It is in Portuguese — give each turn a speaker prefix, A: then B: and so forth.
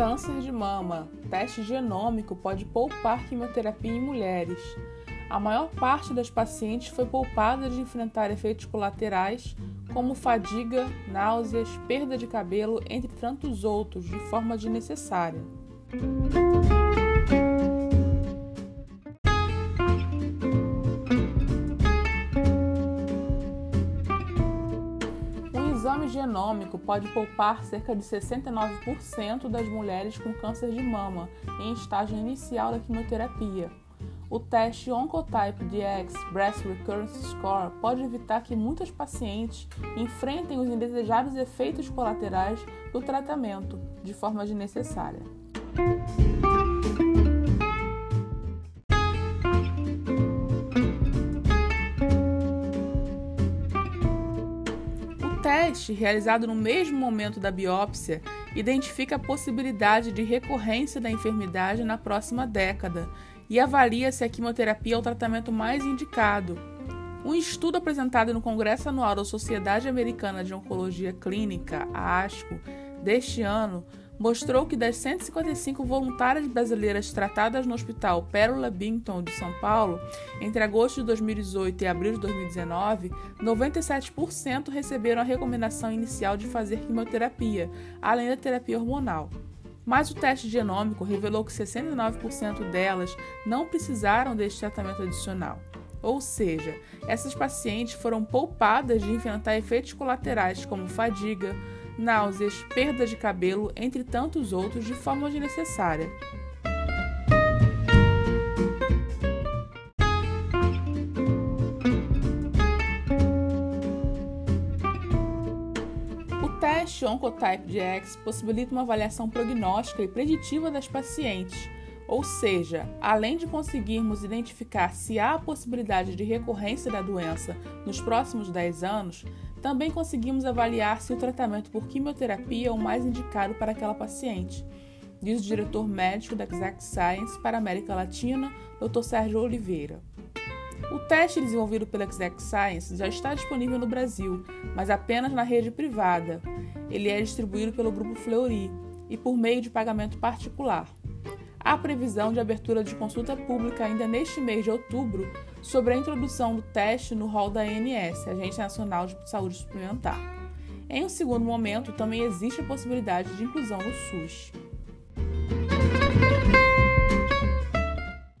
A: Câncer de mama. Teste genômico pode poupar quimioterapia em mulheres. A maior parte das pacientes foi poupada de enfrentar efeitos colaterais como fadiga, náuseas, perda de cabelo, entre tantos outros, de forma desnecessária. Genômico pode poupar cerca de 69% das mulheres com câncer de mama em estágio inicial da quimioterapia. O teste Oncotype DX Breast Recurrence Score pode evitar que muitas pacientes enfrentem os indesejados efeitos colaterais do tratamento de forma desnecessária. Teste, realizado no mesmo momento da biópsia, identifica a possibilidade de recorrência da enfermidade na próxima década e avalia se a quimioterapia é o tratamento mais indicado. Um estudo apresentado no Congresso Anual da Sociedade Americana de Oncologia Clínica, a ASCO, deste ano, mostrou que das 155 voluntárias brasileiras tratadas no Hospital Pérola Binton de São Paulo entre agosto de 2018 e abril de 2019, 97% receberam a recomendação inicial de fazer quimioterapia, além da terapia hormonal. Mas o teste genômico revelou que 69% delas não precisaram deste tratamento adicional. Ou seja, essas pacientes foram poupadas de enfrentar efeitos colaterais como fadiga, náuseas, perda de cabelo, entre tantos outros, de forma desnecessária. O teste Oncotype DX possibilita uma avaliação prognóstica e preditiva das pacientes, ou seja, além de conseguirmos identificar se há a possibilidade de recorrência da doença nos próximos 10 anos, também conseguimos avaliar se o tratamento por quimioterapia é o mais indicado para aquela paciente, diz o diretor médico da Exact Science para a América Latina, Dr. Sérgio Oliveira. O teste desenvolvido pela Exact Science já está disponível no Brasil, mas apenas na rede privada. Ele é distribuído pelo grupo Fleury e por meio de pagamento particular. Há previsão de abertura de consulta pública ainda neste mês de outubro sobre a introdução do teste no rol da ANS, Agência Nacional de Saúde Suplementar. Em um segundo momento, também existe a possibilidade de inclusão no SUS.